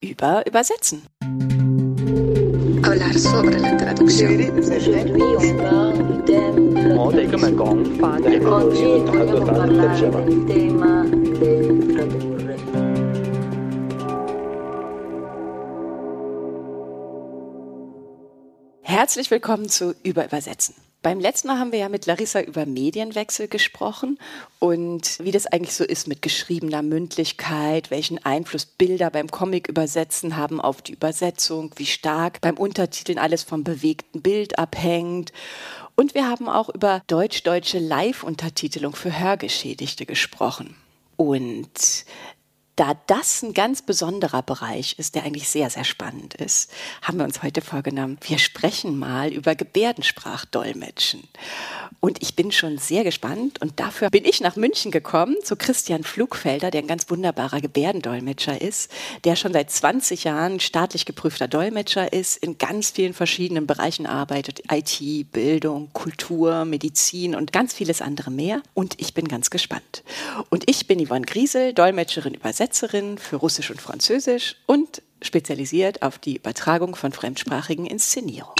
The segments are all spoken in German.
über Übersetzen. Hablar sobre la traducción. Herzlich willkommen zu Über Übersetzen. Beim letzten Mal haben wir ja mit Larissa über Medienwechsel gesprochen und wie das eigentlich so ist mit geschriebener Mündlichkeit, welchen Einfluss Bilder beim Comic übersetzen haben auf die Übersetzung, wie stark beim Untertiteln alles vom bewegten Bild abhängt. Und wir haben auch über deutsch-deutsche Live-Untertitelung für Hörgeschädigte gesprochen. Und da das ein ganz besonderer Bereich ist, der eigentlich sehr, sehr spannend ist, haben wir uns heute vorgenommen, wir sprechen mal über Gebärdensprachdolmetschen. Und ich bin schon sehr gespannt und dafür bin ich nach München gekommen zu Christian Flugfelder, der ein ganz wunderbarer Gebärdendolmetscher ist, der schon seit 20 Jahren staatlich geprüfter Dolmetscher ist, in ganz vielen verschiedenen Bereichen arbeitet, IT, Bildung, Kultur, Medizin und ganz vieles andere mehr. Und ich bin ganz gespannt. Und ich bin Yvonne Griesel, Dolmetscherin, Übersetzerin für Russisch und Französisch und spezialisiert auf die Übertragung von fremdsprachigen Inszenierungen.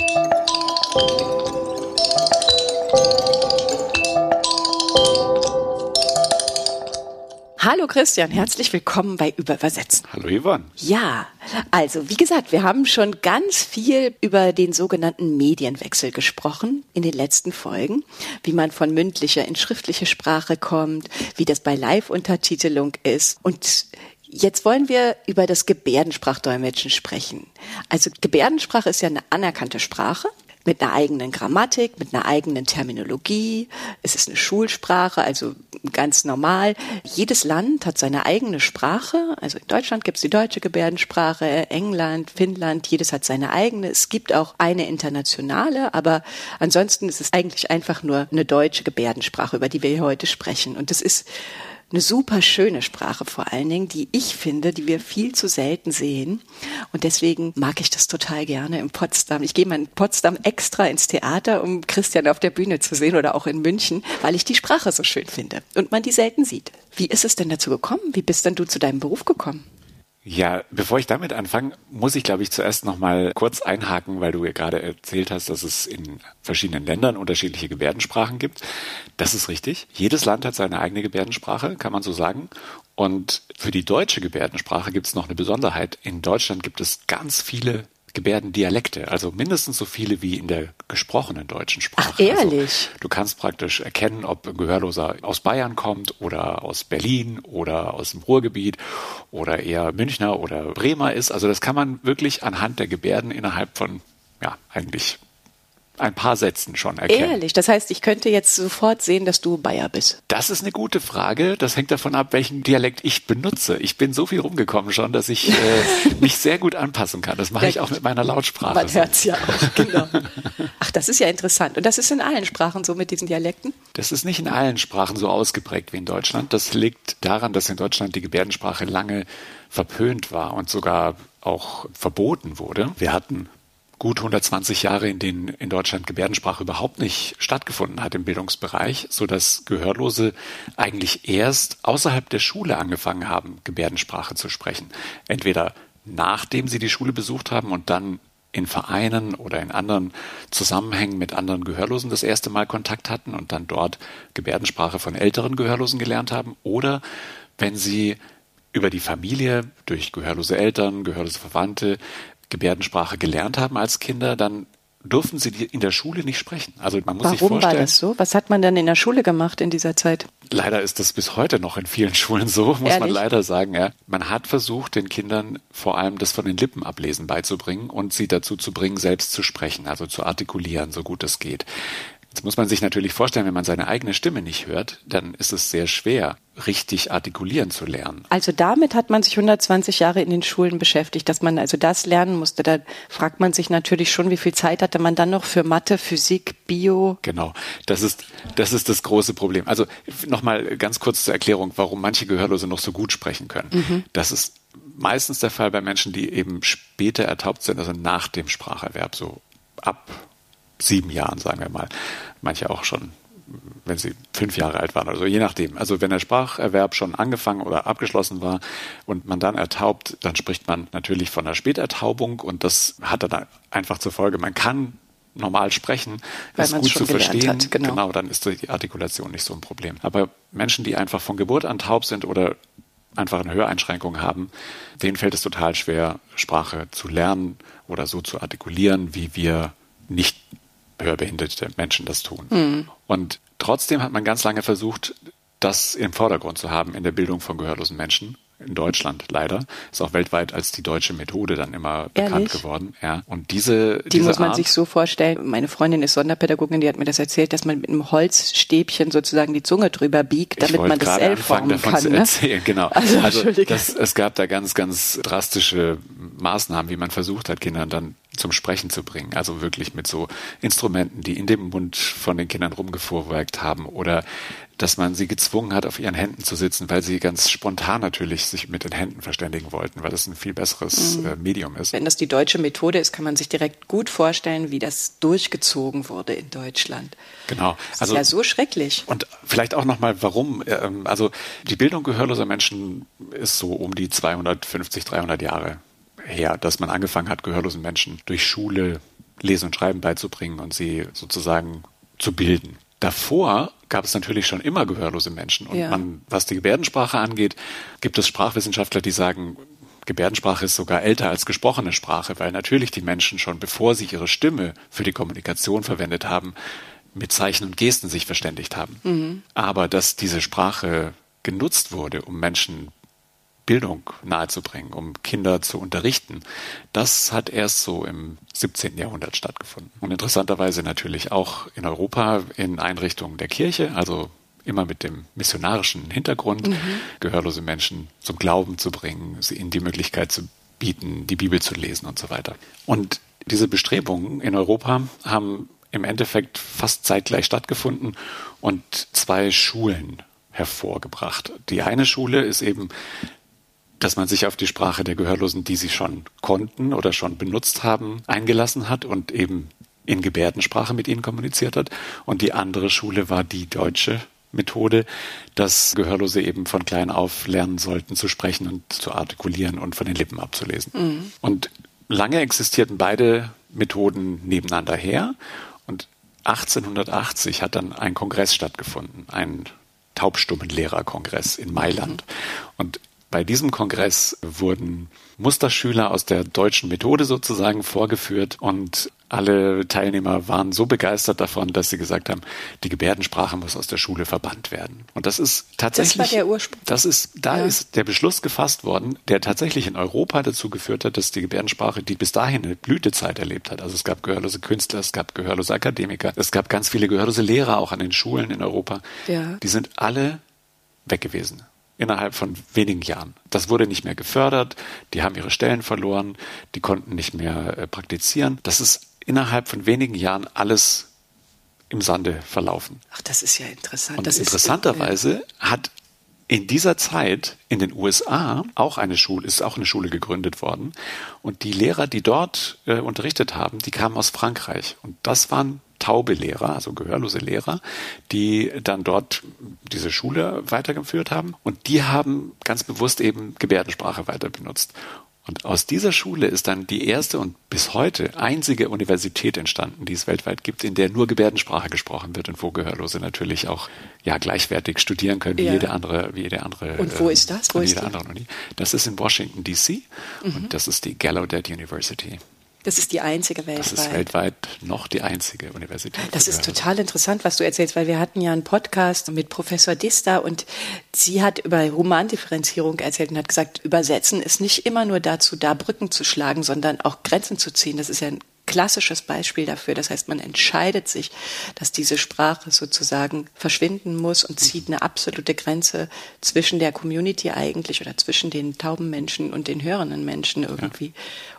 Hallo Christian, herzlich willkommen bei Übersetzen. Hallo Yvonne. Ja, also wie gesagt, wir haben schon ganz viel über den sogenannten Medienwechsel gesprochen in den letzten Folgen, wie man von mündlicher in schriftliche Sprache kommt, wie das bei Live-Untertitelung ist und Jetzt wollen wir über das Gebärdensprachdolmetschen sprechen. Also Gebärdensprache ist ja eine anerkannte Sprache mit einer eigenen Grammatik, mit einer eigenen Terminologie. Es ist eine Schulsprache, also ganz normal. Jedes Land hat seine eigene Sprache. Also in Deutschland gibt es die deutsche Gebärdensprache, England, Finnland, jedes hat seine eigene. Es gibt auch eine internationale, aber ansonsten ist es eigentlich einfach nur eine deutsche Gebärdensprache, über die wir heute sprechen. Und das ist eine super schöne Sprache vor allen Dingen, die ich finde, die wir viel zu selten sehen. Und deswegen mag ich das total gerne in Potsdam. Ich gehe mal in Potsdam extra ins Theater, um Christian auf der Bühne zu sehen oder auch in München, weil ich die Sprache so schön finde und man die selten sieht. Wie ist es denn dazu gekommen? Wie bist denn du zu deinem Beruf gekommen? Ja, bevor ich damit anfange, muss ich, glaube ich, zuerst noch mal kurz einhaken, weil du ja gerade erzählt hast, dass es in verschiedenen Ländern unterschiedliche Gebärdensprachen gibt. Das ist richtig. Jedes Land hat seine eigene Gebärdensprache, kann man so sagen. Und für die deutsche Gebärdensprache gibt es noch eine Besonderheit. In Deutschland gibt es ganz viele Gebärdendialekte, also mindestens so viele wie in der gesprochenen deutschen Sprache. Ach, ehrlich? Also, du kannst praktisch erkennen, ob ein Gehörloser aus Bayern kommt oder aus Berlin oder aus dem Ruhrgebiet oder eher Münchner oder Bremer ist. Also das kann man wirklich anhand der Gebärden innerhalb von, ja, eigentlich ein paar Sätzen schon erkennen. Ehrlich, das heißt, ich könnte jetzt sofort sehen, dass du Bayer bist. Das ist eine gute Frage. Das hängt davon ab, welchen Dialekt ich benutze. Ich bin so viel rumgekommen schon, dass ich äh, mich sehr gut anpassen kann. Das mache ich auch mit meiner Lautsprache. Man hört es ja auch, genau. Ach, das ist ja interessant. Und das ist in allen Sprachen so mit diesen Dialekten? Das ist nicht in allen Sprachen so ausgeprägt wie in Deutschland. Das liegt daran, dass in Deutschland die Gebärdensprache lange verpönt war und sogar auch verboten wurde. Wir hatten gut 120 Jahre, in denen in Deutschland Gebärdensprache überhaupt nicht stattgefunden hat im Bildungsbereich, so dass Gehörlose eigentlich erst außerhalb der Schule angefangen haben, Gebärdensprache zu sprechen. Entweder nachdem sie die Schule besucht haben und dann in Vereinen oder in anderen Zusammenhängen mit anderen Gehörlosen das erste Mal Kontakt hatten und dann dort Gebärdensprache von älteren Gehörlosen gelernt haben oder wenn sie über die Familie durch gehörlose Eltern, gehörlose Verwandte Gebärdensprache gelernt haben als Kinder, dann durften sie in der Schule nicht sprechen. Also man muss Warum sich vorstellen. war das so? Was hat man dann in der Schule gemacht in dieser Zeit? Leider ist das bis heute noch in vielen Schulen so, muss Ehrlich? man leider sagen. Ja. Man hat versucht, den Kindern vor allem das von den Lippen ablesen beizubringen und sie dazu zu bringen, selbst zu sprechen, also zu artikulieren, so gut es geht. Jetzt muss man sich natürlich vorstellen, wenn man seine eigene Stimme nicht hört, dann ist es sehr schwer, richtig artikulieren zu lernen. Also damit hat man sich 120 Jahre in den Schulen beschäftigt, dass man also das lernen musste. Da fragt man sich natürlich schon, wie viel Zeit hatte man dann noch für Mathe, Physik, Bio? Genau, das ist das, ist das große Problem. Also nochmal ganz kurz zur Erklärung, warum manche Gehörlose noch so gut sprechen können. Mhm. Das ist meistens der Fall bei Menschen, die eben später ertaubt sind, also nach dem Spracherwerb, so ab sieben Jahren, sagen wir mal. Manche auch schon wenn sie fünf Jahre alt waren oder so, je nachdem. Also wenn der Spracherwerb schon angefangen oder abgeschlossen war und man dann ertaubt, dann spricht man natürlich von einer Spätertaubung und das hat dann einfach zur Folge, man kann normal sprechen, Weil ist gut zu verstehen. Hat, genau. genau, dann ist die Artikulation nicht so ein Problem. Aber Menschen, die einfach von Geburt an taub sind oder einfach eine Höreinschränkung haben, denen fällt es total schwer, Sprache zu lernen oder so zu artikulieren, wie wir nicht hörbehinderte Menschen das tun. Mhm. Und trotzdem hat man ganz lange versucht, das im Vordergrund zu haben in der Bildung von gehörlosen Menschen in Deutschland leider. Ist auch weltweit als die deutsche Methode dann immer Ehrlich? bekannt geworden. Ja. Und diese, die diese muss man Art, sich so vorstellen. Meine Freundin ist Sonderpädagogin, die hat mir das erzählt, dass man mit einem Holzstäbchen sozusagen die Zunge drüber biegt, damit man das L formen kann. Zu ne? erzählen. Genau. Also, also das, es gab da ganz, ganz drastische Maßnahmen, wie man versucht hat, Kindern dann zum Sprechen zu bringen. Also wirklich mit so Instrumenten, die in dem Mund von den Kindern rumgefuhrwerkt haben oder dass man sie gezwungen hat, auf ihren Händen zu sitzen, weil sie ganz spontan natürlich sich mit den Händen verständigen wollten, weil das ein viel besseres mhm. äh, Medium ist. Wenn das die deutsche Methode ist, kann man sich direkt gut vorstellen, wie das durchgezogen wurde in Deutschland. Genau. Das also, ist ja so schrecklich. Und vielleicht auch nochmal, warum? Ähm, also die Bildung gehörloser Menschen ist so um die 250, 300 Jahre her, dass man angefangen hat, gehörlosen Menschen durch Schule Lesen und Schreiben beizubringen und sie sozusagen zu bilden. Davor gab es natürlich schon immer gehörlose Menschen. Und ja. man, was die Gebärdensprache angeht, gibt es Sprachwissenschaftler, die sagen, Gebärdensprache ist sogar älter als gesprochene Sprache, weil natürlich die Menschen schon bevor sie ihre Stimme für die Kommunikation verwendet haben, mit Zeichen und Gesten sich verständigt haben. Mhm. Aber dass diese Sprache genutzt wurde, um Menschen Bildung nahezubringen, um Kinder zu unterrichten. Das hat erst so im 17. Jahrhundert stattgefunden. Und interessanterweise natürlich auch in Europa in Einrichtungen der Kirche, also immer mit dem missionarischen Hintergrund, mhm. gehörlose Menschen zum Glauben zu bringen, sie ihnen die Möglichkeit zu bieten, die Bibel zu lesen und so weiter. Und diese Bestrebungen in Europa haben im Endeffekt fast zeitgleich stattgefunden und zwei Schulen hervorgebracht. Die eine Schule ist eben dass man sich auf die Sprache der Gehörlosen, die sie schon konnten oder schon benutzt haben, eingelassen hat und eben in Gebärdensprache mit ihnen kommuniziert hat. Und die andere Schule war die deutsche Methode, dass Gehörlose eben von klein auf lernen sollten zu sprechen und zu artikulieren und von den Lippen abzulesen. Mhm. Und lange existierten beide Methoden nebeneinander her. Und 1880 hat dann ein Kongress stattgefunden, ein Taubstummenlehrerkongress in Mailand. Und bei diesem Kongress wurden Musterschüler aus der deutschen Methode sozusagen vorgeführt und alle Teilnehmer waren so begeistert davon, dass sie gesagt haben, die Gebärdensprache muss aus der Schule verbannt werden. Und das ist tatsächlich. Das war der Ursprung. Das ist, da ja. ist der Beschluss gefasst worden, der tatsächlich in Europa dazu geführt hat, dass die Gebärdensprache, die bis dahin eine Blütezeit erlebt hat. Also es gab gehörlose Künstler, es gab gehörlose Akademiker, es gab ganz viele gehörlose Lehrer auch an den Schulen in Europa. Ja. Die sind alle weg gewesen innerhalb von wenigen Jahren. Das wurde nicht mehr gefördert, die haben ihre Stellen verloren, die konnten nicht mehr äh, praktizieren. Das ist innerhalb von wenigen Jahren alles im Sande verlaufen. Ach, das ist ja interessant. Und das interessanterweise ist, ja. hat in dieser Zeit in den USA auch eine Schule, ist auch eine Schule gegründet worden. Und die Lehrer, die dort äh, unterrichtet haben, die kamen aus Frankreich. Und das waren taube Lehrer, also gehörlose Lehrer, die dann dort diese Schule weitergeführt haben. Und die haben ganz bewusst eben Gebärdensprache weiter benutzt. Und aus dieser Schule ist dann die erste und bis heute einzige Universität entstanden, die es weltweit gibt, in der nur Gebärdensprache gesprochen wird und wo Gehörlose natürlich auch ja gleichwertig studieren können wie ja. jede andere, wie jede andere. Und wo äh, ist das? Wo ist jede andere Uni. Das ist in Washington D.C. Mhm. und das ist die Gallaudet University. Das ist die einzige weltweit. Das ist weltweit noch die einzige Universität. Das ist total interessant, was du erzählst, weil wir hatten ja einen Podcast mit Professor Dista und sie hat über Romandifferenzierung erzählt und hat gesagt, übersetzen ist nicht immer nur dazu da, Brücken zu schlagen, sondern auch Grenzen zu ziehen. Das ist ja ein klassisches Beispiel dafür. Das heißt, man entscheidet sich, dass diese Sprache sozusagen verschwinden muss und zieht eine absolute Grenze zwischen der Community eigentlich oder zwischen den tauben Menschen und den hörenden Menschen irgendwie. Ja.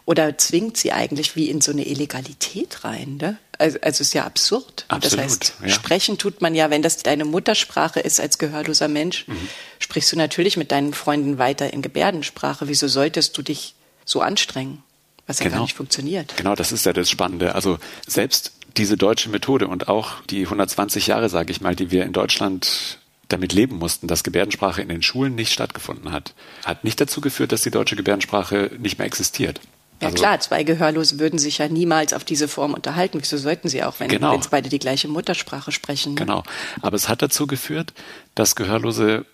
Oder zwingt sie eigentlich wie in so eine Illegalität rein. Ne? Also, also ist ja absurd. Absolut, das heißt, ja. sprechen tut man ja, wenn das deine Muttersprache ist als gehörloser Mensch, mhm. sprichst du natürlich mit deinen Freunden weiter in Gebärdensprache. Wieso solltest du dich so anstrengen? Was ja genau. gar nicht funktioniert. Genau, das ist ja das Spannende. Also selbst diese deutsche Methode und auch die 120 Jahre, sage ich mal, die wir in Deutschland damit leben mussten, dass Gebärdensprache in den Schulen nicht stattgefunden hat, hat nicht dazu geführt, dass die deutsche Gebärdensprache nicht mehr existiert. Ja also, klar, zwei Gehörlose würden sich ja niemals auf diese Form unterhalten. Wieso sollten sie auch, wenn genau. beide die gleiche Muttersprache sprechen? Ne? Genau. Aber es hat dazu geführt, dass Gehörlose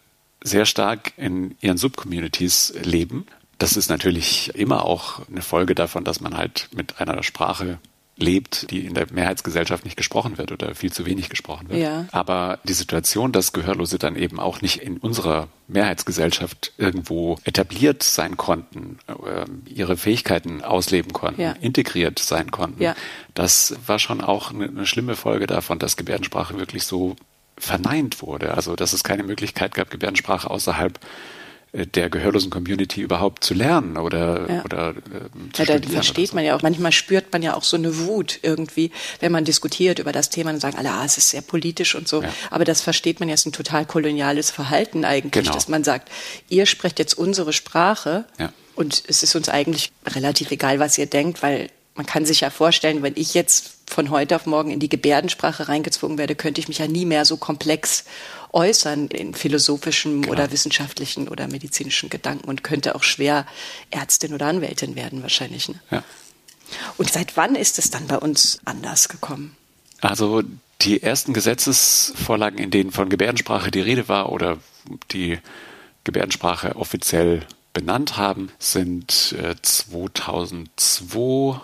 sehr stark in ihren Subcommunities leben. Das ist natürlich immer auch eine Folge davon, dass man halt mit einer Sprache lebt, die in der Mehrheitsgesellschaft nicht gesprochen wird oder viel zu wenig gesprochen wird. Ja. Aber die Situation, dass Gehörlose dann eben auch nicht in unserer Mehrheitsgesellschaft irgendwo etabliert sein konnten, äh, ihre Fähigkeiten ausleben konnten, ja. integriert sein konnten, ja. das war schon auch eine, eine schlimme Folge davon, dass Gebärdensprache wirklich so verneint wurde. Also dass es keine Möglichkeit gab, Gebärdensprache außerhalb der gehörlosen Community überhaupt zu lernen oder, ja. oder äh, zu ja, da versteht so. man ja auch. Manchmal spürt man ja auch so eine Wut irgendwie, wenn man diskutiert über das Thema und sagen alle, ah, es ist sehr politisch und so. Ja. Aber das versteht man ja, ist ein total koloniales Verhalten eigentlich, genau. dass man sagt, ihr sprecht jetzt unsere Sprache ja. und es ist uns eigentlich relativ egal, was ihr denkt, weil man kann sich ja vorstellen, wenn ich jetzt von heute auf morgen in die Gebärdensprache reingezwungen werde, könnte ich mich ja nie mehr so komplex äußern in philosophischen genau. oder wissenschaftlichen oder medizinischen Gedanken und könnte auch schwer Ärztin oder Anwältin werden wahrscheinlich. Ne? Ja. Und seit wann ist es dann bei uns anders gekommen? Also die ersten Gesetzesvorlagen, in denen von Gebärdensprache die Rede war oder die Gebärdensprache offiziell benannt haben, sind 2002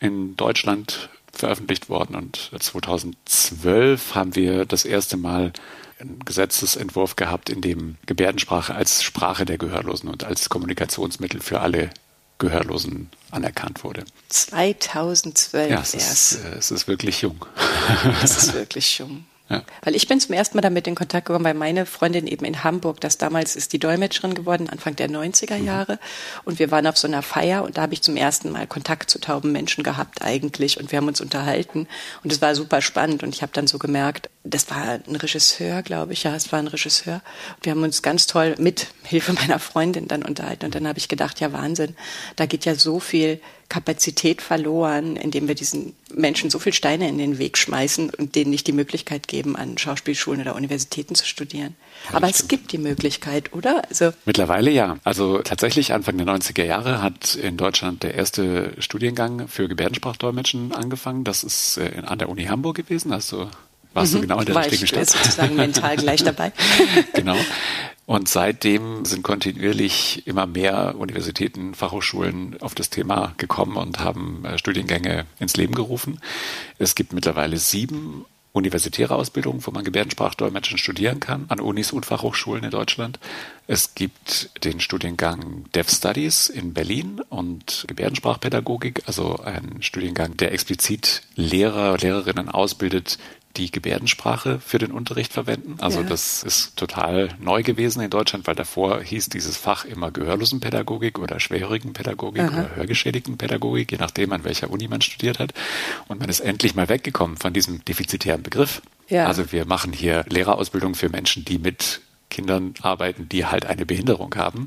äh, in Deutschland veröffentlicht worden und 2012 haben wir das erste Mal einen Gesetzesentwurf gehabt, in dem Gebärdensprache als Sprache der Gehörlosen und als Kommunikationsmittel für alle Gehörlosen anerkannt wurde. 2012 ja, es erst. Ist, äh, es ist wirklich jung. Es ist wirklich jung. Ja. Weil ich bin zum ersten Mal damit in Kontakt gekommen, weil meine Freundin eben in Hamburg, das damals ist die Dolmetscherin geworden, Anfang der 90er mhm. Jahre. Mhm. Und wir waren auf so einer Feier und da habe ich zum ersten Mal Kontakt zu tauben Menschen gehabt eigentlich. Und wir haben uns unterhalten und es war super spannend. Und ich habe dann so gemerkt, das war ein Regisseur, glaube ich, ja, es war ein Regisseur. Und wir haben uns ganz toll mit Hilfe meiner Freundin dann unterhalten. Und dann habe ich gedacht, ja Wahnsinn, da geht ja so viel Kapazität verloren, indem wir diesen Menschen so viel Steine in den Weg schmeißen und denen nicht die Möglichkeit geben, an Schauspielschulen oder Universitäten zu studieren. Ja, Aber es gibt die Möglichkeit, oder? Also Mittlerweile ja. Also tatsächlich Anfang der 90er Jahre hat in Deutschland der erste Studiengang für Gebärdensprachdolmetschen angefangen. Das ist äh, an der Uni Hamburg gewesen. Also warst mhm. du genau in der War richtigen ich Stadt. sozusagen mental gleich dabei. genau. Und seitdem sind kontinuierlich immer mehr Universitäten, Fachhochschulen auf das Thema gekommen und haben äh, Studiengänge ins Leben gerufen. Es gibt mittlerweile sieben universitäre Ausbildungen, wo man Gebärdensprachdolmetschen studieren kann, an Unis und Fachhochschulen in Deutschland. Es gibt den Studiengang Dev Studies in Berlin und Gebärdensprachpädagogik, also ein Studiengang, der explizit Lehrer, Lehrerinnen ausbildet, die Gebärdensprache für den Unterricht verwenden. Also ja. das ist total neu gewesen in Deutschland, weil davor hieß dieses Fach immer Gehörlosenpädagogik oder Schwerhörigenpädagogik Aha. oder Hörgeschädigtenpädagogik, je nachdem, an welcher Uni man studiert hat. Und man ist endlich mal weggekommen von diesem defizitären Begriff. Ja. Also wir machen hier Lehrerausbildung für Menschen, die mit Kindern arbeiten, die halt eine Behinderung haben.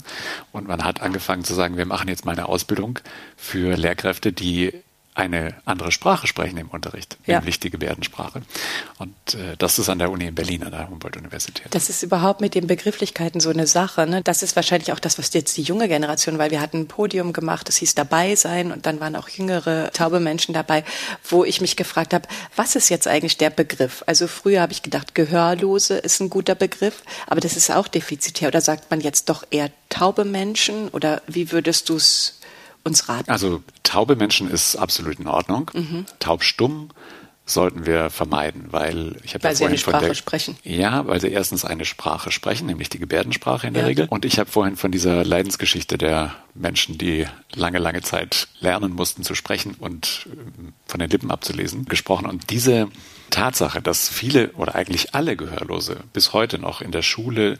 Und man hat angefangen zu sagen, wir machen jetzt mal eine Ausbildung für Lehrkräfte, die eine andere Sprache sprechen im Unterricht, ja. nämlich die Gebärdensprache. Und äh, das ist an der Uni in Berlin, an der Humboldt-Universität. Das ist überhaupt mit den Begrifflichkeiten so eine Sache. Ne? Das ist wahrscheinlich auch das, was jetzt die junge Generation, weil wir hatten ein Podium gemacht, das hieß dabei sein und dann waren auch jüngere taube Menschen dabei, wo ich mich gefragt habe, was ist jetzt eigentlich der Begriff? Also früher habe ich gedacht, Gehörlose ist ein guter Begriff, aber das ist auch defizitär. Oder sagt man jetzt doch eher taube Menschen? Oder wie würdest du es uns raten? Also taube Menschen ist absolut in Ordnung. Mhm. Taubstumm sollten wir vermeiden, weil ich habe ja vorhin eine Sprache von der, sprechen. Ja, weil sie erstens eine Sprache sprechen, nämlich die Gebärdensprache in der ja. Regel. Und ich habe vorhin von dieser Leidensgeschichte der Menschen, die lange, lange Zeit lernen mussten zu sprechen und ähm, von den Lippen abzulesen, gesprochen. Und diese Tatsache, dass viele oder eigentlich alle Gehörlose bis heute noch in der Schule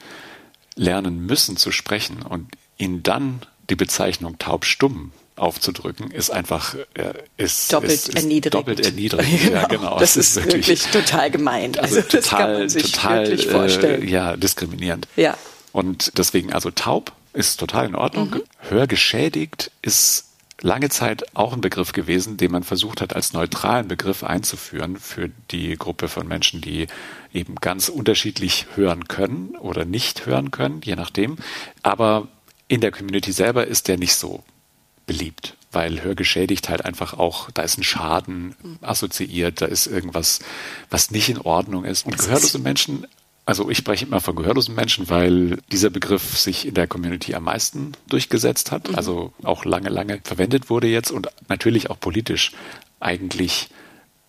lernen müssen zu sprechen und ihnen dann die Bezeichnung taubstumm aufzudrücken, ist einfach äh, ist, doppelt ist, ist erniedrigend. Doppelt erniedrigend. genau. Ja, genau. Das, das ist, wirklich, wirklich, total gemeint. Also, also total, total, äh, ja, diskriminierend. Ja. Und deswegen, also taub ist total in Ordnung. Mhm. Hörgeschädigt ist lange Zeit auch ein Begriff gewesen, den man versucht hat, als neutralen Begriff einzuführen für die Gruppe von Menschen, die eben ganz unterschiedlich hören können oder nicht hören können, je nachdem. Aber in der Community selber ist der nicht so beliebt, weil hörgeschädigt halt einfach auch, da ist ein Schaden assoziiert, da ist irgendwas, was nicht in Ordnung ist. Und gehörlose Menschen also ich spreche immer von gehörlosen Menschen, weil dieser Begriff sich in der Community am meisten durchgesetzt hat, mhm. also auch lange, lange verwendet wurde jetzt und natürlich auch politisch eigentlich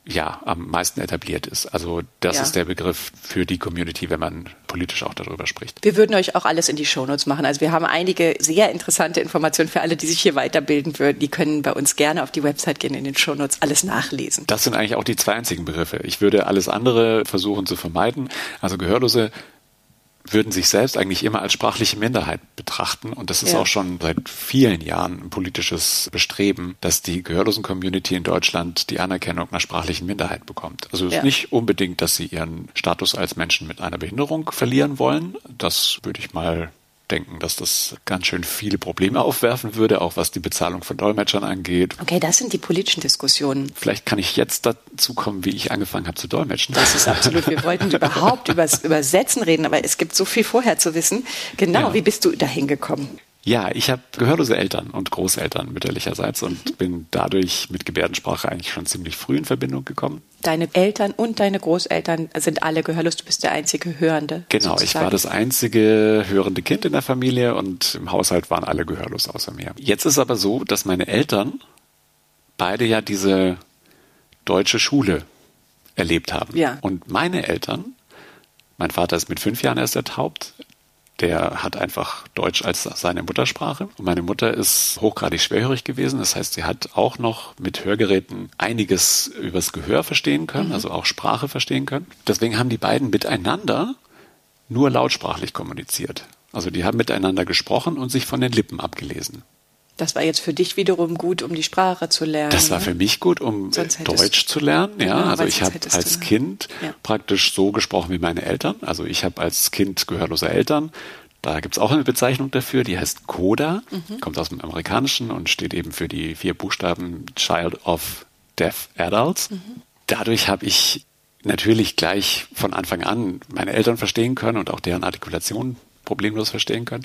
ja am meisten etabliert ist. Also das ja. ist der Begriff für die Community, wenn man politisch auch darüber spricht. Wir würden euch auch alles in die Shownotes machen. Also wir haben einige sehr interessante Informationen für alle, die sich hier weiterbilden würden. Die können bei uns gerne auf die Website gehen, in den Shownotes alles nachlesen. Das sind eigentlich auch die zwei einzigen Begriffe. Ich würde alles andere versuchen zu vermeiden. Also Gehörlose würden sich selbst eigentlich immer als sprachliche Minderheit betrachten. Und das ist ja. auch schon seit vielen Jahren ein politisches Bestreben, dass die Gehörlosen-Community in Deutschland die Anerkennung einer sprachlichen Minderheit bekommt. Also es ja. ist nicht unbedingt, dass sie ihren Status als Menschen mit einer Behinderung verlieren wollen. Das würde ich mal denken, dass das ganz schön viele Probleme aufwerfen würde, auch was die Bezahlung von Dolmetschern angeht. Okay, das sind die politischen Diskussionen. Vielleicht kann ich jetzt dazu kommen, wie ich angefangen habe zu dolmetschen. Das ist absolut. Wir wollten überhaupt über das Übersetzen reden, aber es gibt so viel vorher zu wissen. Genau, ja. wie bist du dahin gekommen? Ja, ich habe gehörlose Eltern und Großeltern mütterlicherseits und mhm. bin dadurch mit Gebärdensprache eigentlich schon ziemlich früh in Verbindung gekommen. Deine Eltern und deine Großeltern sind alle gehörlos, du bist der einzige Hörende. Genau, sozusagen. ich war das einzige hörende Kind in der Familie und im Haushalt waren alle gehörlos außer mir. Jetzt ist aber so, dass meine Eltern beide ja diese deutsche Schule erlebt haben. Ja. Und meine Eltern, mein Vater ist mit fünf Jahren erst ertaubt, der hat einfach Deutsch als seine Muttersprache. Und meine Mutter ist hochgradig schwerhörig gewesen. Das heißt, sie hat auch noch mit Hörgeräten einiges übers Gehör verstehen können, mhm. also auch Sprache verstehen können. Deswegen haben die beiden miteinander nur lautsprachlich kommuniziert. Also die haben miteinander gesprochen und sich von den Lippen abgelesen. Das war jetzt für dich wiederum gut, um die Sprache zu lernen. Das war für mich gut, um Deutsch zu lernen. Ja, ja also ich habe als Kind ja. praktisch so gesprochen wie meine Eltern. Also ich habe als Kind gehörlose Eltern. Da gibt's auch eine Bezeichnung dafür, die heißt CODA, mhm. kommt aus dem Amerikanischen und steht eben für die vier Buchstaben Child of Deaf Adults. Mhm. Dadurch habe ich natürlich gleich von Anfang an meine Eltern verstehen können und auch deren Artikulation problemlos verstehen können.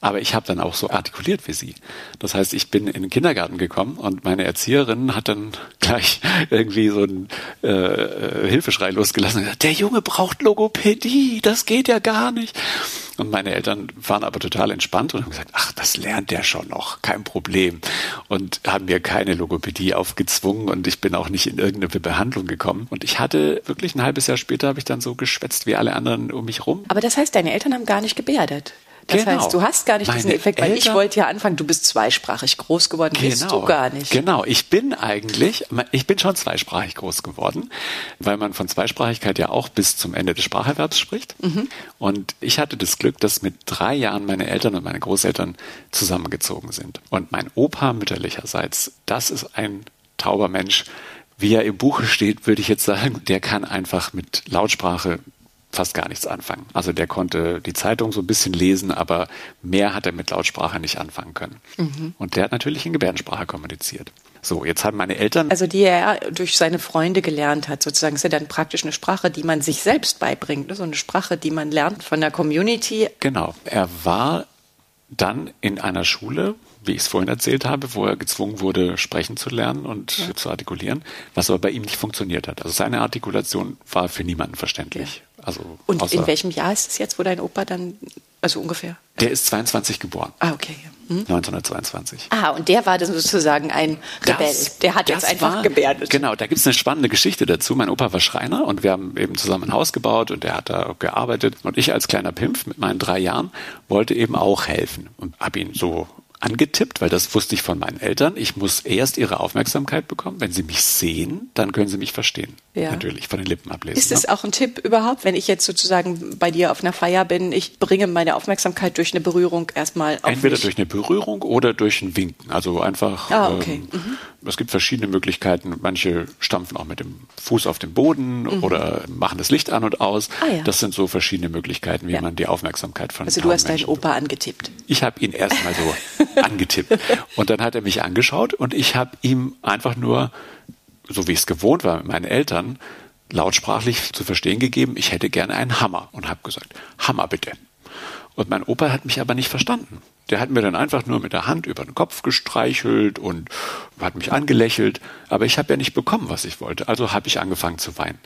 Aber ich habe dann auch so artikuliert wie sie. Das heißt, ich bin in den Kindergarten gekommen und meine Erzieherin hat dann gleich irgendwie so einen äh, äh Hilfeschrei losgelassen. Gesagt, Der Junge braucht Logopädie, das geht ja gar nicht. Und meine Eltern waren aber total entspannt und haben gesagt, ach, das lernt der schon noch, kein Problem. Und haben mir keine Logopädie aufgezwungen und ich bin auch nicht in irgendeine Behandlung gekommen. Und ich hatte wirklich ein halbes Jahr später habe ich dann so geschwätzt wie alle anderen um mich rum. Aber das heißt, deine Eltern haben gar nicht gebärdet? Das genau. heißt, du hast gar nicht Meine diesen Effekt, weil Eltern, ich wollte ja anfangen, du bist zweisprachig groß geworden, genau, bist du gar nicht. Genau, ich bin eigentlich, ich bin schon zweisprachig groß geworden, weil man von Zweisprachigkeit ja auch bis zum Ende des Spracherwerbs spricht. Mhm. Und ich hatte das Glück, dass mit drei Jahren meine Eltern und meine Großeltern zusammengezogen sind. Und mein Opa mütterlicherseits, das ist ein tauber Mensch, wie er im Buche steht, würde ich jetzt sagen, der kann einfach mit Lautsprache fast gar nichts anfangen. Also der konnte die Zeitung so ein bisschen lesen, aber mehr hat er mit Lautsprache nicht anfangen können. Mhm. Und der hat natürlich in Gebärdensprache kommuniziert. So, jetzt haben meine Eltern. Also die er durch seine Freunde gelernt hat, sozusagen ist ja dann praktisch eine Sprache, die man sich selbst beibringt, ne? so eine Sprache, die man lernt von der Community. Genau. Er war dann in einer Schule, wie ich es vorhin erzählt habe, wo er gezwungen wurde, sprechen zu lernen und ja. zu artikulieren, was aber bei ihm nicht funktioniert hat. Also seine Artikulation war für niemanden verständlich. Also und in welchem Jahr ist es jetzt, wo dein Opa dann, also ungefähr? Der ist 22 geboren. Ah, okay. Hm? 1922. Ah, und der war dann sozusagen ein Rebell. Das, der hat jetzt einfach war, gebärdet. Genau, da gibt es eine spannende Geschichte dazu. Mein Opa war Schreiner und wir haben eben zusammen ein Haus gebaut und er hat da gearbeitet. Und ich als kleiner Pimpf mit meinen drei Jahren wollte eben auch helfen und habe ihn so angetippt, weil das wusste ich von meinen Eltern. Ich muss erst ihre Aufmerksamkeit bekommen. Wenn sie mich sehen, dann können sie mich verstehen. Ja. Natürlich, von den Lippen ablesen. Ist es ne? auch ein Tipp überhaupt, wenn ich jetzt sozusagen bei dir auf einer Feier bin, ich bringe meine Aufmerksamkeit durch eine Berührung erstmal auf Entweder mich. durch eine Berührung oder durch ein Winken. Also einfach ah, okay. ähm, mhm Es gibt verschiedene Möglichkeiten. Manche stampfen auch mit dem Fuß auf den Boden mhm. oder machen das Licht an und aus. Ah, ja. Das sind so verschiedene Möglichkeiten, wie ja. man die Aufmerksamkeit von Also du hast deinen Opa angetippt. Ich habe ihn erstmal so angetippt. Und dann hat er mich angeschaut und ich habe ihm einfach nur, so wie ich es gewohnt war mit meinen Eltern, lautsprachlich zu verstehen gegeben, ich hätte gerne einen Hammer und habe gesagt, Hammer bitte. Und mein Opa hat mich aber nicht verstanden. Der hat mir dann einfach nur mit der Hand über den Kopf gestreichelt und hat mich angelächelt, aber ich habe ja nicht bekommen, was ich wollte. Also habe ich angefangen zu weinen.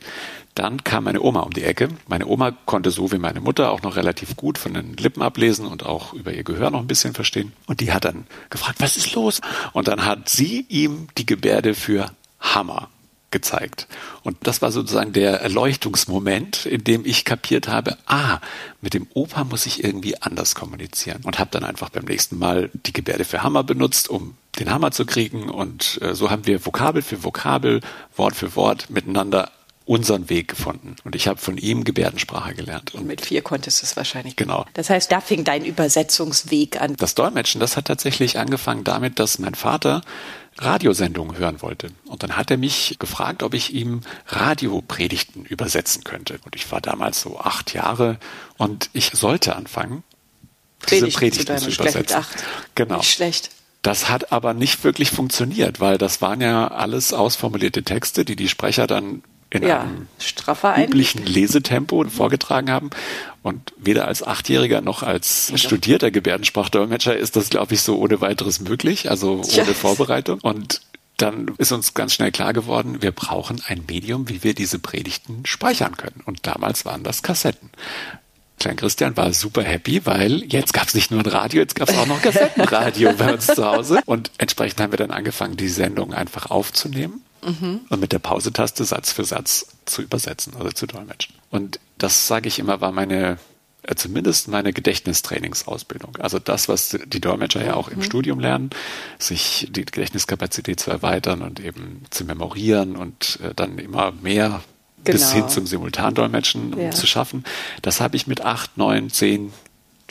Dann kam meine Oma um die Ecke. Meine Oma konnte so wie meine Mutter auch noch relativ gut von den Lippen ablesen und auch über ihr Gehör noch ein bisschen verstehen. Und die hat dann gefragt, was ist los? Und dann hat sie ihm die Gebärde für Hammer gezeigt. Und das war sozusagen der Erleuchtungsmoment, in dem ich kapiert habe, ah, mit dem Opa muss ich irgendwie anders kommunizieren. Und habe dann einfach beim nächsten Mal die Gebärde für Hammer benutzt, um den Hammer zu kriegen. Und äh, so haben wir Vokabel für Vokabel, Wort für Wort miteinander unseren Weg gefunden. Und ich habe von ihm Gebärdensprache gelernt. Und mit vier konntest du es wahrscheinlich. Genau. Das heißt, da fing dein Übersetzungsweg an. Das Dolmetschen, das hat tatsächlich angefangen damit, dass mein Vater Radiosendungen hören wollte. Und dann hat er mich gefragt, ob ich ihm Radiopredigten übersetzen könnte. Und ich war damals so acht Jahre und ich sollte anfangen, Predigten diese Predigten zu, zu übersetzen. Acht. Genau. Nicht schlecht. Das hat aber nicht wirklich funktioniert, weil das waren ja alles ausformulierte Texte, die die Sprecher dann in ja, einem üblichen Lesetempo vorgetragen haben. Und weder als Achtjähriger noch als studierter Gebärdensprachdolmetscher ist das, glaube ich, so ohne weiteres möglich, also ohne ja. Vorbereitung. Und dann ist uns ganz schnell klar geworden, wir brauchen ein Medium, wie wir diese Predigten speichern können. Und damals waren das Kassetten. Klein Christian war super happy, weil jetzt gab es nicht nur ein Radio, jetzt gab es auch noch Kassettenradio bei uns zu Hause. Und entsprechend haben wir dann angefangen, die Sendung einfach aufzunehmen mhm. und mit der Pausetaste Satz für Satz zu übersetzen oder zu dolmetschen. Und das, sage ich immer, war meine äh, zumindest meine Gedächtnistrainingsausbildung. Also das, was die Dolmetscher ja auch im mhm. Studium lernen, sich die Gedächtniskapazität zu erweitern und eben zu memorieren und äh, dann immer mehr genau. bis hin zum Simultandolmetschen ja. zu schaffen. Das habe ich mit acht, neun, zehn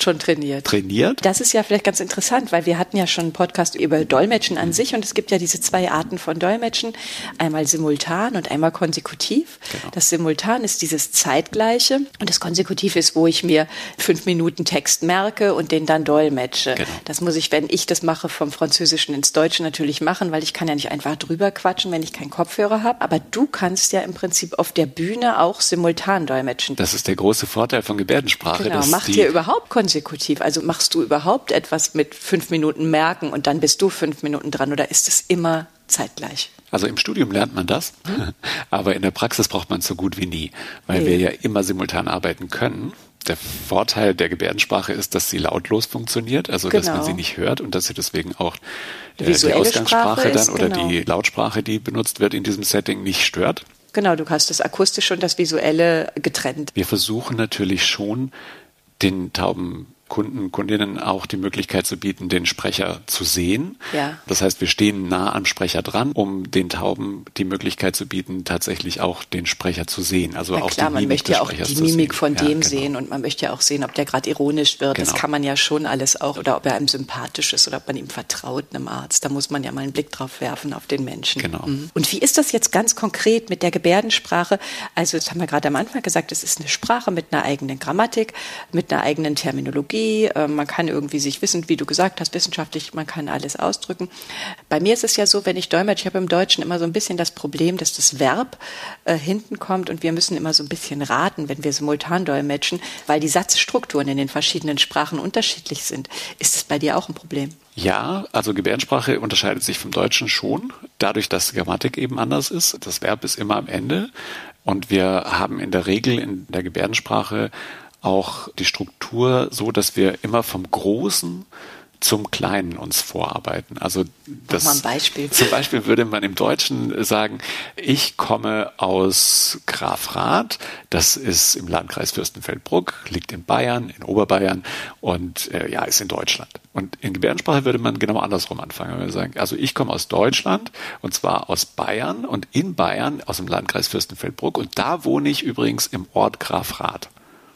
schon trainiert. Trainiert? Das ist ja vielleicht ganz interessant, weil wir hatten ja schon einen Podcast über Dolmetschen an sich und es gibt ja diese zwei Arten von Dolmetschen, einmal simultan und einmal konsekutiv. Genau. Das Simultan ist dieses zeitgleiche und das Konsekutiv ist, wo ich mir fünf Minuten Text merke und den dann dolmetsche. Genau. Das muss ich, wenn ich das mache, vom Französischen ins Deutsche natürlich machen, weil ich kann ja nicht einfach drüber quatschen, wenn ich keinen Kopfhörer habe. Aber du kannst ja im Prinzip auf der Bühne auch simultan dolmetschen. Das ist der große Vorteil von Gebärdensprache. Genau, macht dir überhaupt Konsekutiv konsekutiv? Also machst du überhaupt etwas mit fünf Minuten merken und dann bist du fünf Minuten dran oder ist es immer zeitgleich? Also im Studium lernt man das, mhm. aber in der Praxis braucht man es so gut wie nie, weil nee. wir ja immer simultan arbeiten können. Der Vorteil der Gebärdensprache ist, dass sie lautlos funktioniert, also genau. dass man genau. sie nicht hört und dass sie deswegen auch äh, die Ausgangssprache dann oder genau. die Lautsprache, die benutzt wird in diesem Setting, nicht stört. Genau, du hast das Akustische und das Visuelle getrennt. Wir versuchen natürlich schon, den tauben Kunden, Kundinnen auch die Möglichkeit zu bieten, den Sprecher zu sehen. Ja. Das heißt, wir stehen nah am Sprecher dran, um den Tauben die Möglichkeit zu bieten, tatsächlich auch den Sprecher zu sehen. Also Na auch klar, die man möchte ja auch die Mimik von ja, dem genau. sehen und man möchte ja auch sehen, ob der gerade ironisch wird. Genau. Das kann man ja schon alles auch oder ob er einem sympathisch ist oder ob man ihm vertraut, einem Arzt. Da muss man ja mal einen Blick drauf werfen auf den Menschen. Genau. Mhm. Und wie ist das jetzt ganz konkret mit der Gebärdensprache? Also, das haben wir gerade am Anfang gesagt, es ist eine Sprache mit einer eigenen Grammatik, mit einer eigenen Terminologie äh, man kann irgendwie sich wissen, wie du gesagt hast, wissenschaftlich, man kann alles ausdrücken. Bei mir ist es ja so, wenn ich Dolmetsch, ich habe im Deutschen immer so ein bisschen das Problem, dass das Verb äh, hinten kommt und wir müssen immer so ein bisschen raten, wenn wir simultan dolmetschen, weil die Satzstrukturen in den verschiedenen Sprachen unterschiedlich sind. Ist das bei dir auch ein Problem? Ja, also Gebärdensprache unterscheidet sich vom Deutschen schon, dadurch, dass die Grammatik eben anders ist. Das Verb ist immer am Ende. Und wir haben in der Regel in der Gebärdensprache auch die Struktur so, dass wir immer vom Großen zum Kleinen uns vorarbeiten. Also das, mal ein Beispiel. Zum Beispiel würde man im Deutschen sagen, ich komme aus Grafrath, das ist im Landkreis Fürstenfeldbruck, liegt in Bayern, in Oberbayern und äh, ja, ist in Deutschland. Und in Gebärdensprache würde man genau andersrum anfangen. Man würde sagen, also ich komme aus Deutschland und zwar aus Bayern und in Bayern aus dem Landkreis Fürstenfeldbruck und da wohne ich übrigens im Ort Grafrath.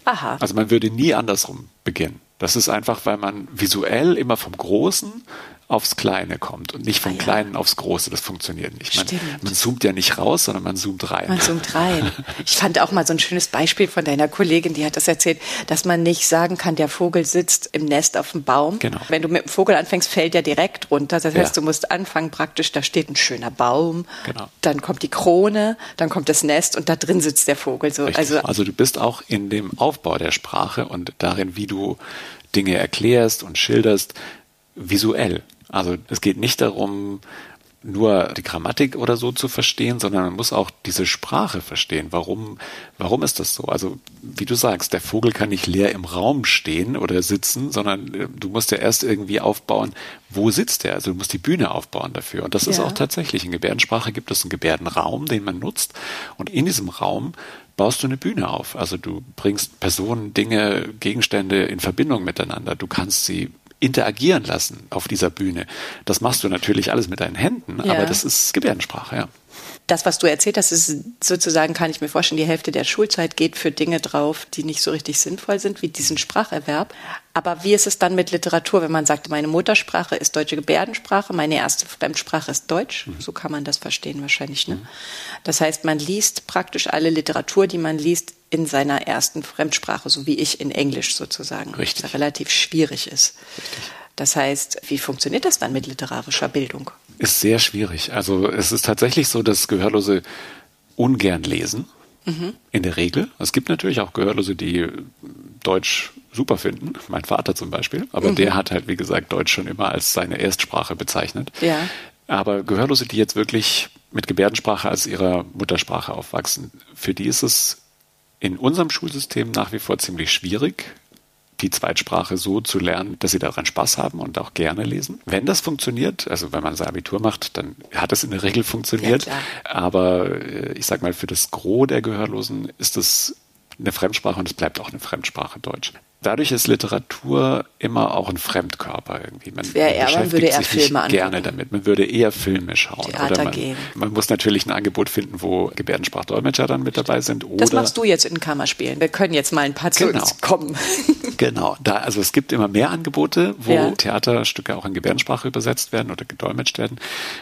Aha. Also man würde nie andersrum beginnen. Das ist einfach, weil man visuell immer vom Großen aufs Kleine kommt und nicht vom ah, ja. Kleinen aufs Große. Das funktioniert nicht. Man, man, zoomt ja nicht raus, sondern man zoomt rein. Man zoomt rein. Ich fand auch mal so ein schönes Beispiel von deiner Kollegin, die hat das erzählt, dass man nicht sagen kann, der Vogel sitzt im Nest auf dem Baum. Genau. Wenn du mit dem Vogel anfängst, fällt er direkt runter. Das heißt, ja. du musst anfangen praktisch, da steht ein schöner Baum, genau. dann kommt die Krone, dann kommt das Nest und da drin sitzt der Vogel. So, also, also du bist auch in dem Aufbau der Sprache und darin, wie du Dinge erklärst und schilderst, visuell. Also es geht nicht darum, nur die Grammatik oder so zu verstehen, sondern man muss auch diese Sprache verstehen. Warum, warum ist das so? Also, wie du sagst, der Vogel kann nicht leer im Raum stehen oder sitzen, sondern äh, du musst ja erst irgendwie aufbauen, wo sitzt er? Also du musst die Bühne aufbauen dafür. Und das ja. ist auch tatsächlich. In Gebärdensprache gibt es einen Gebärdenraum, den man nutzt. Und in diesem Raum baust du eine Bühne auf. Also du bringst Personen, Dinge, Gegenstände in Verbindung miteinander. Du kannst sie interagieren lassen auf dieser Bühne. Das machst du natürlich alles mit deinen Händen, ja. aber das ist Gebärdensprache, ja das, was du erzählt hast, ist sozusagen, kann ich mir vorstellen, die Hälfte der Schulzeit geht für Dinge drauf, die nicht so richtig sinnvoll sind, wie diesen Spracherwerb. Aber wie ist es dann mit Literatur, wenn man sagt, meine Muttersprache ist deutsche Gebärdensprache, meine erste Fremdsprache ist Deutsch? Mhm. So kann man das verstehen wahrscheinlich. Ne? Mhm. Das heißt, man liest praktisch alle Literatur, die man liest, in seiner ersten Fremdsprache, so wie ich in Englisch sozusagen. Richtig. Was relativ schwierig ist. Richtig. Das heißt, wie funktioniert das dann mit literarischer Bildung? Ist sehr schwierig. Also es ist tatsächlich so, dass Gehörlose ungern lesen. Mhm. In der Regel. Es gibt natürlich auch Gehörlose, die Deutsch super finden. Mein Vater zum Beispiel. Aber mhm. der hat halt, wie gesagt, Deutsch schon immer als seine Erstsprache bezeichnet. Ja. Aber Gehörlose, die jetzt wirklich mit Gebärdensprache als ihrer Muttersprache aufwachsen, für die ist es in unserem Schulsystem nach wie vor ziemlich schwierig, die Zweitsprache so zu lernen, dass sie daran Spaß haben und auch gerne lesen. Wenn das funktioniert, also wenn man sein Abitur macht, dann hat es in der Regel funktioniert. Ja, Aber äh, ich sag mal, für das Gros der Gehörlosen ist es eine Fremdsprache und es bleibt auch eine Fremdsprache Deutsch dadurch ist Literatur immer auch ein Fremdkörper irgendwie. Man, man beschäftigt würde sich Filme nicht gerne damit. Man würde eher Filme schauen. Theater oder man, gehen. man muss natürlich ein Angebot finden, wo Gebärdensprachdolmetscher dann mit dabei sind. Oder das machst du jetzt in Kammerspielen. Wir können jetzt mal ein paar zu genau. uns kommen. genau. Da, also es gibt immer mehr Angebote, wo ja. Theaterstücke auch in Gebärdensprache übersetzt werden oder gedolmetscht werden.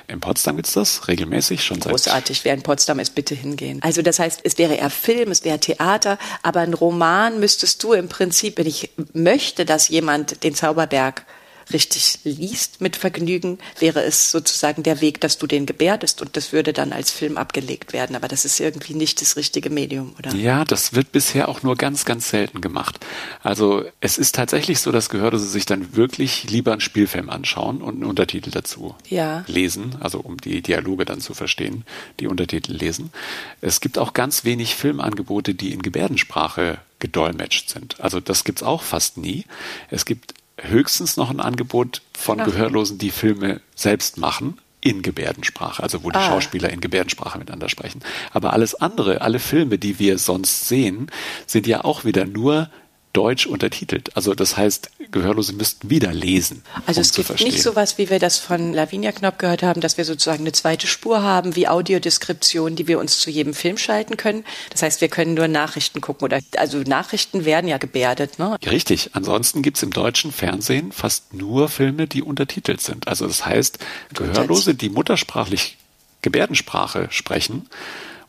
In Potsdam gibt es das regelmäßig schon seit. Großartig. Wer in Potsdam ist, bitte hingehen. Also das heißt, es wäre eher Film, es wäre Theater, aber ein Roman müsstest du im Prinzip, wenn ich ich möchte, dass jemand den Zauberberg richtig liest mit Vergnügen, wäre es sozusagen der Weg, dass du den gebärdest und das würde dann als Film abgelegt werden. Aber das ist irgendwie nicht das richtige Medium, oder? Ja, das wird bisher auch nur ganz, ganz selten gemacht. Also es ist tatsächlich so, dass Gehörlose sich dann wirklich lieber einen Spielfilm anschauen und einen Untertitel dazu ja. lesen, also um die Dialoge dann zu verstehen, die Untertitel lesen. Es gibt auch ganz wenig Filmangebote, die in Gebärdensprache gedolmetscht sind. Also das gibt's auch fast nie. Es gibt höchstens noch ein Angebot von Ach. Gehörlosen, die Filme selbst machen in Gebärdensprache, also wo die ah. Schauspieler in Gebärdensprache miteinander sprechen. Aber alles andere, alle Filme, die wir sonst sehen, sind ja auch wieder nur deutsch untertitelt. Also das heißt, Gehörlose müssten wieder lesen. Also um es gibt nicht sowas, wie wir das von Lavinia Knopp gehört haben, dass wir sozusagen eine zweite Spur haben, wie Audiodeskription, die wir uns zu jedem Film schalten können. Das heißt, wir können nur Nachrichten gucken oder also Nachrichten werden ja gebärdet. Ne? Richtig. Ansonsten gibt es im deutschen Fernsehen fast nur Filme, die untertitelt sind. Also das heißt, Gehörlose, die muttersprachlich Gebärdensprache sprechen,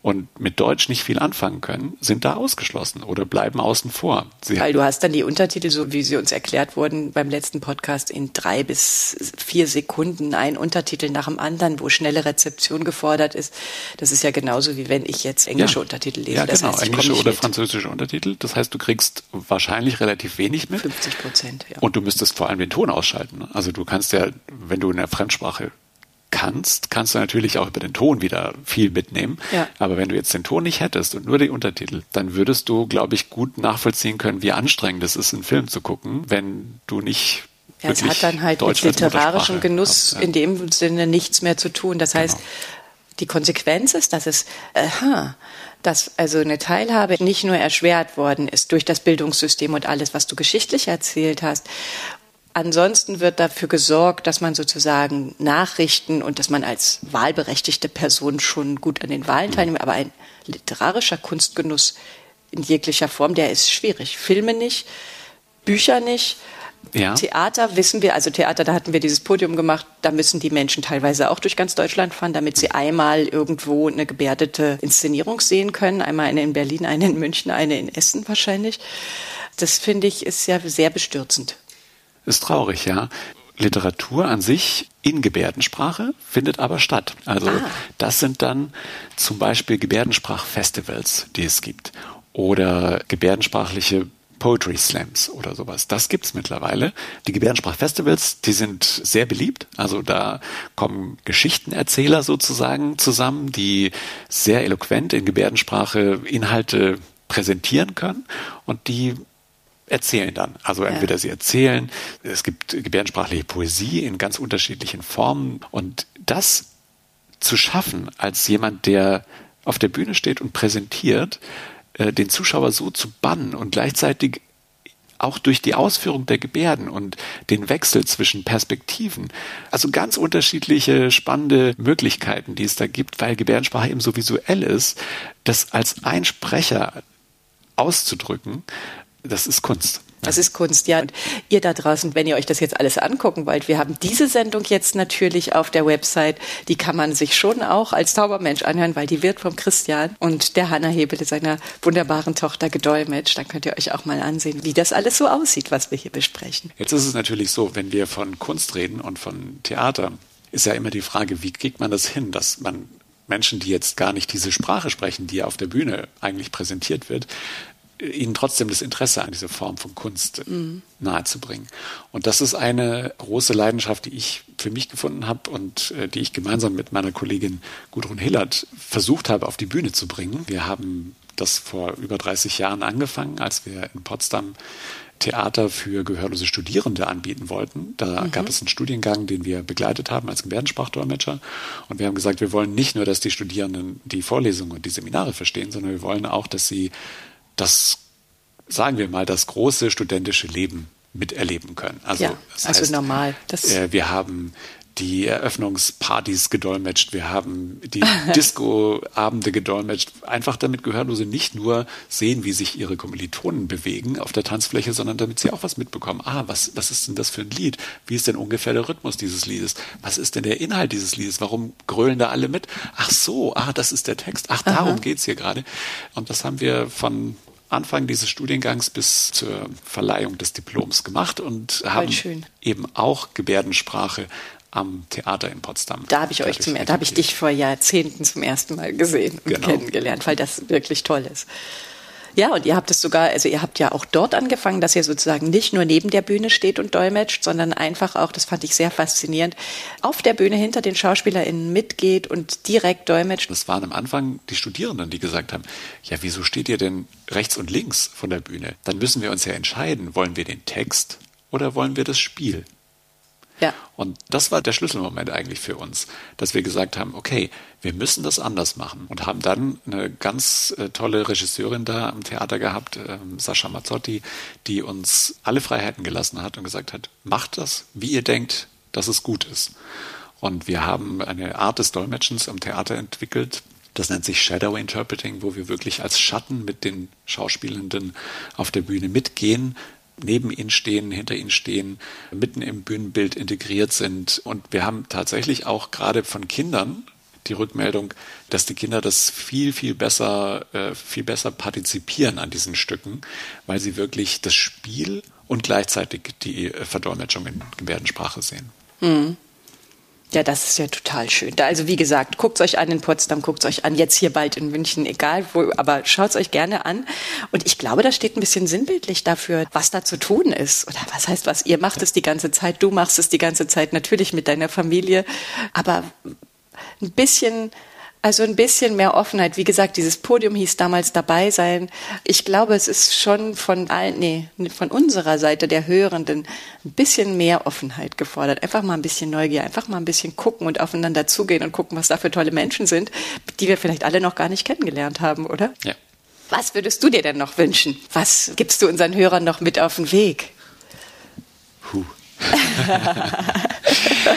und mit Deutsch nicht viel anfangen können, sind da ausgeschlossen oder bleiben außen vor. Sie Weil du hast dann die Untertitel, so wie sie uns erklärt wurden beim letzten Podcast, in drei bis vier Sekunden ein Untertitel nach dem anderen, wo schnelle Rezeption gefordert ist. Das ist ja genauso wie wenn ich jetzt englische ja. Untertitel lese. Ja, das genau, heißt, englische oder mit. französische Untertitel. Das heißt, du kriegst wahrscheinlich relativ wenig mit. 50 Prozent, ja. Und du müsstest vor allem den Ton ausschalten. Also du kannst ja, wenn du in der Fremdsprache kannst, kannst du natürlich auch über den Ton wieder viel mitnehmen. Ja. Aber wenn du jetzt den Ton nicht hättest und nur die Untertitel, dann würdest du, glaube ich, gut nachvollziehen können, wie anstrengend es ist, einen Film zu gucken, wenn du nicht ja, es hat dann halt Deutsch mit literarischem Genuss in dem Sinne nichts mehr zu tun. Das heißt, genau. die Konsequenz ist, dass es, aha, dass also eine Teilhabe nicht nur erschwert worden ist durch das Bildungssystem und alles, was du geschichtlich erzählt hast Ansonsten wird dafür gesorgt, dass man sozusagen Nachrichten und dass man als wahlberechtigte Person schon gut an den Wahlen teilnimmt, aber ein literarischer Kunstgenuss in jeglicher Form, der ist schwierig. Filme nicht, Bücher nicht, ja. Theater wissen wir, also Theater, da hatten wir dieses Podium gemacht, da müssen die Menschen teilweise auch durch ganz Deutschland fahren, damit sie einmal irgendwo eine gebärdete Inszenierung sehen können. Einmal eine in Berlin, eine in München, eine in Essen wahrscheinlich. Das finde ich ist ja sehr bestürzend. Ist traurig, ja. Literatur an sich in Gebärdensprache findet aber statt. Also ah. das sind dann zum Beispiel Gebärdensprachfestivals, die es gibt oder gebärdensprachliche Poetry Slams oder sowas. Das gibt's mittlerweile. Die Gebärdensprachfestivals, die sind sehr beliebt. Also da kommen Geschichtenerzähler sozusagen zusammen, die sehr eloquent in Gebärdensprache Inhalte präsentieren können und die erzählen dann. Also entweder ja. sie erzählen, es gibt gebärdensprachliche Poesie in ganz unterschiedlichen Formen und das zu schaffen als jemand, der auf der Bühne steht und präsentiert, äh, den Zuschauer so zu bannen und gleichzeitig auch durch die Ausführung der Gebärden und den Wechsel zwischen Perspektiven. Also ganz unterschiedliche spannende Möglichkeiten, die es da gibt, weil Gebärdensprache eben so visuell ist, das als ein Sprecher auszudrücken, das ist Kunst. Das ist Kunst, ja. Und ihr da draußen, wenn ihr euch das jetzt alles angucken wollt, wir haben diese Sendung jetzt natürlich auf der Website. Die kann man sich schon auch als Zaubermensch anhören, weil die wird vom Christian und der Hanna Hebele, seiner wunderbaren Tochter, gedolmetscht. Dann könnt ihr euch auch mal ansehen, wie das alles so aussieht, was wir hier besprechen. Jetzt ist es natürlich so, wenn wir von Kunst reden und von Theater, ist ja immer die Frage, wie kriegt man das hin, dass man Menschen, die jetzt gar nicht diese Sprache sprechen, die auf der Bühne eigentlich präsentiert wird, ihnen trotzdem das Interesse an dieser Form von Kunst mhm. nahezubringen. Und das ist eine große Leidenschaft, die ich für mich gefunden habe und äh, die ich gemeinsam mit meiner Kollegin Gudrun Hillert versucht habe, auf die Bühne zu bringen. Wir haben das vor über 30 Jahren angefangen, als wir in Potsdam Theater für gehörlose Studierende anbieten wollten. Da mhm. gab es einen Studiengang, den wir begleitet haben als Gebärdensprachdolmetscher. Und wir haben gesagt, wir wollen nicht nur, dass die Studierenden die Vorlesungen und die Seminare verstehen, sondern wir wollen auch, dass sie das, sagen wir mal, das große studentische Leben miterleben können. Also, ja, das also heißt, normal. Das äh, wir haben die Eröffnungspartys gedolmetscht, wir haben die Disco-Abende gedolmetscht, einfach damit Gehörlose nicht nur sehen, wie sich ihre Kommilitonen bewegen auf der Tanzfläche, sondern damit sie auch was mitbekommen. Ah, was, was ist denn das für ein Lied? Wie ist denn ungefähr der Rhythmus dieses Liedes? Was ist denn der Inhalt dieses Liedes? Warum grölen da alle mit? Ach so, ah, das ist der Text. Ach, darum Aha. geht's hier gerade. Und das haben wir von Anfang dieses Studiengangs bis zur Verleihung des Diploms gemacht und haben eben auch Gebärdensprache am Theater in Potsdam. Da habe ich euch zum, da habe ich dich vor Jahrzehnten zum ersten Mal gesehen und genau. kennengelernt, weil das wirklich toll ist. Ja, und ihr habt es sogar, also ihr habt ja auch dort angefangen, dass ihr sozusagen nicht nur neben der Bühne steht und dolmetscht, sondern einfach auch, das fand ich sehr faszinierend, auf der Bühne hinter den SchauspielerInnen mitgeht und direkt dolmetscht. Das waren am Anfang die Studierenden, die gesagt haben, ja, wieso steht ihr denn rechts und links von der Bühne? Dann müssen wir uns ja entscheiden, wollen wir den Text oder wollen wir das Spiel? Ja. Und das war der Schlüsselmoment eigentlich für uns, dass wir gesagt haben, okay, wir müssen das anders machen und haben dann eine ganz äh, tolle Regisseurin da am Theater gehabt, äh, Sascha Mazzotti, die uns alle Freiheiten gelassen hat und gesagt hat, macht das, wie ihr denkt, dass es gut ist. Und wir haben eine Art des Dolmetschens am Theater entwickelt, das nennt sich Shadow Interpreting, wo wir wirklich als Schatten mit den Schauspielenden auf der Bühne mitgehen, neben ihnen stehen, hinter ihnen stehen, mitten im Bühnenbild integriert sind. Und wir haben tatsächlich auch gerade von Kindern die Rückmeldung, dass die Kinder das viel, viel besser, äh, viel besser partizipieren an diesen Stücken, weil sie wirklich das Spiel und gleichzeitig die Verdolmetschung in Gebärdensprache sehen. Hm. Ja, das ist ja total schön. Also wie gesagt, guckt euch an in Potsdam, guckt euch an, jetzt hier bald in München, egal wo, aber schaut es euch gerne an. Und ich glaube, da steht ein bisschen sinnbildlich dafür, was da zu tun ist. Oder was heißt was? Ihr macht es die ganze Zeit, du machst es die ganze Zeit, natürlich mit deiner Familie. Aber ein bisschen also ein bisschen mehr Offenheit. Wie gesagt, dieses Podium hieß damals dabei sein. Ich glaube, es ist schon von allen, nee, von unserer Seite der Hörenden ein bisschen mehr Offenheit gefordert. Einfach mal ein bisschen Neugier, einfach mal ein bisschen gucken und aufeinander zugehen und gucken, was da für tolle Menschen sind, die wir vielleicht alle noch gar nicht kennengelernt haben, oder? Ja. Was würdest du dir denn noch wünschen? Was gibst du unseren Hörern noch mit auf den Weg? Puh.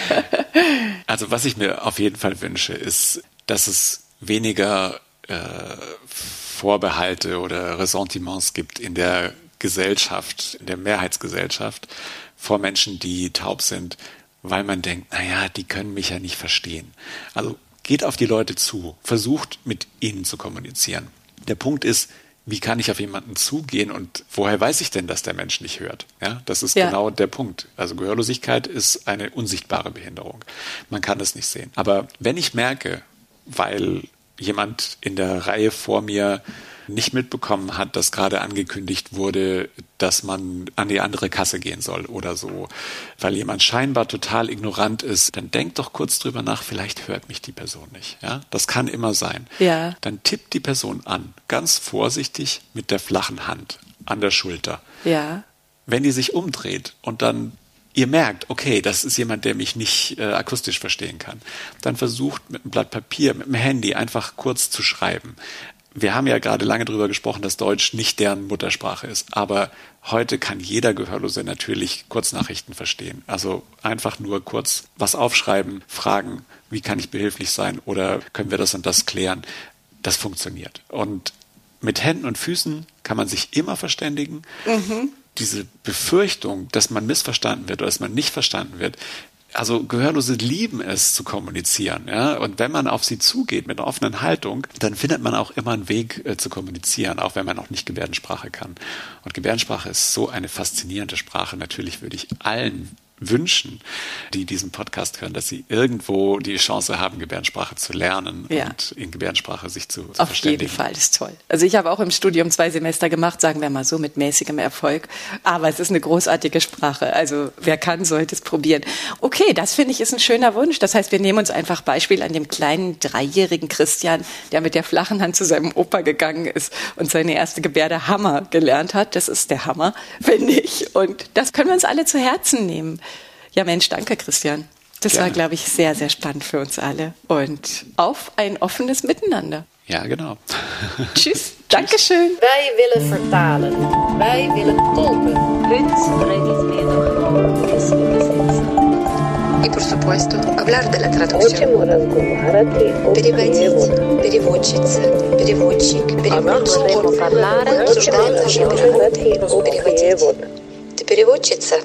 also was ich mir auf jeden Fall wünsche, ist dass es weniger äh, Vorbehalte oder Ressentiments gibt in der Gesellschaft, in der Mehrheitsgesellschaft, vor Menschen, die taub sind, weil man denkt, naja, die können mich ja nicht verstehen. Also geht auf die Leute zu, versucht mit ihnen zu kommunizieren. Der Punkt ist, wie kann ich auf jemanden zugehen und woher weiß ich denn, dass der Mensch nicht hört? Ja, das ist ja. genau der Punkt. Also Gehörlosigkeit ist eine unsichtbare Behinderung. Man kann es nicht sehen. Aber wenn ich merke, weil jemand in der Reihe vor mir nicht mitbekommen hat, dass gerade angekündigt wurde, dass man an die andere Kasse gehen soll oder so, weil jemand scheinbar total ignorant ist, dann denkt doch kurz drüber nach, vielleicht hört mich die Person nicht. Ja, das kann immer sein. Ja. Dann tippt die Person an, ganz vorsichtig mit der flachen Hand an der Schulter. Ja. Wenn die sich umdreht und dann ihr merkt, okay, das ist jemand, der mich nicht äh, akustisch verstehen kann, dann versucht mit einem Blatt Papier, mit dem Handy einfach kurz zu schreiben wir haben ja gerade lange darüber gesprochen, dass Deutsch nicht deren Muttersprache ist. Aber heute kann jeder Gehörlose natürlich Kurznachrichten verstehen. Also einfach nur kurz was aufschreiben, fragen, wie kann ich behilflich sein oder können wir das und das klären. Das funktioniert. Und mit Händen und Füßen kann man sich immer verständigen. Mhm. Diese Befürchtung, dass man missverstanden wird oder dass man nicht verstanden wird, also Gehörlose lieben es zu kommunizieren, ja. Und wenn man auf sie zugeht mit einer offenen Haltung, dann findet man auch immer einen Weg äh, zu kommunizieren, auch wenn man noch nicht Gebärdensprache kann. Und Gebärdensprache ist so eine faszinierende Sprache. Natürlich würde ich allen wünschen, die diesen Podcast hören, dass sie irgendwo die Chance haben, Gebärdensprache zu lernen ja. und in Gebärdensprache sich zu, zu Auf jeden Fall, das ist toll. Also ich habe auch im Studium zwei Semester gemacht, sagen wir mal so, mit mäßigem Erfolg. Aber es ist eine großartige Sprache. Also wer kann, sollte es probieren. Okay, das finde ich ist ein schöner Wunsch. Das heißt, wir nehmen uns einfach Beispiel an dem kleinen dreijährigen Christian, der mit der flachen Hand zu seinem Opa gegangen ist und seine erste Gebärde Hammer gelernt hat. Das ist der Hammer, finde ich. Und das können wir uns alle zu Herzen nehmen. Ja, Mensch, danke, Christian. Das Gerne. war, glaube ich, sehr, sehr spannend für uns alle. Und auf ein offenes Miteinander. Ja, genau. Tschüss. Dankeschön. Wij willen vertalen. Wij willen tolken. И, por supuesto, hablar de la traducción. Переводить, переводчица, переводчик, переводчик. Обсуждаем наши переводы. Переводить. Ты переводчица?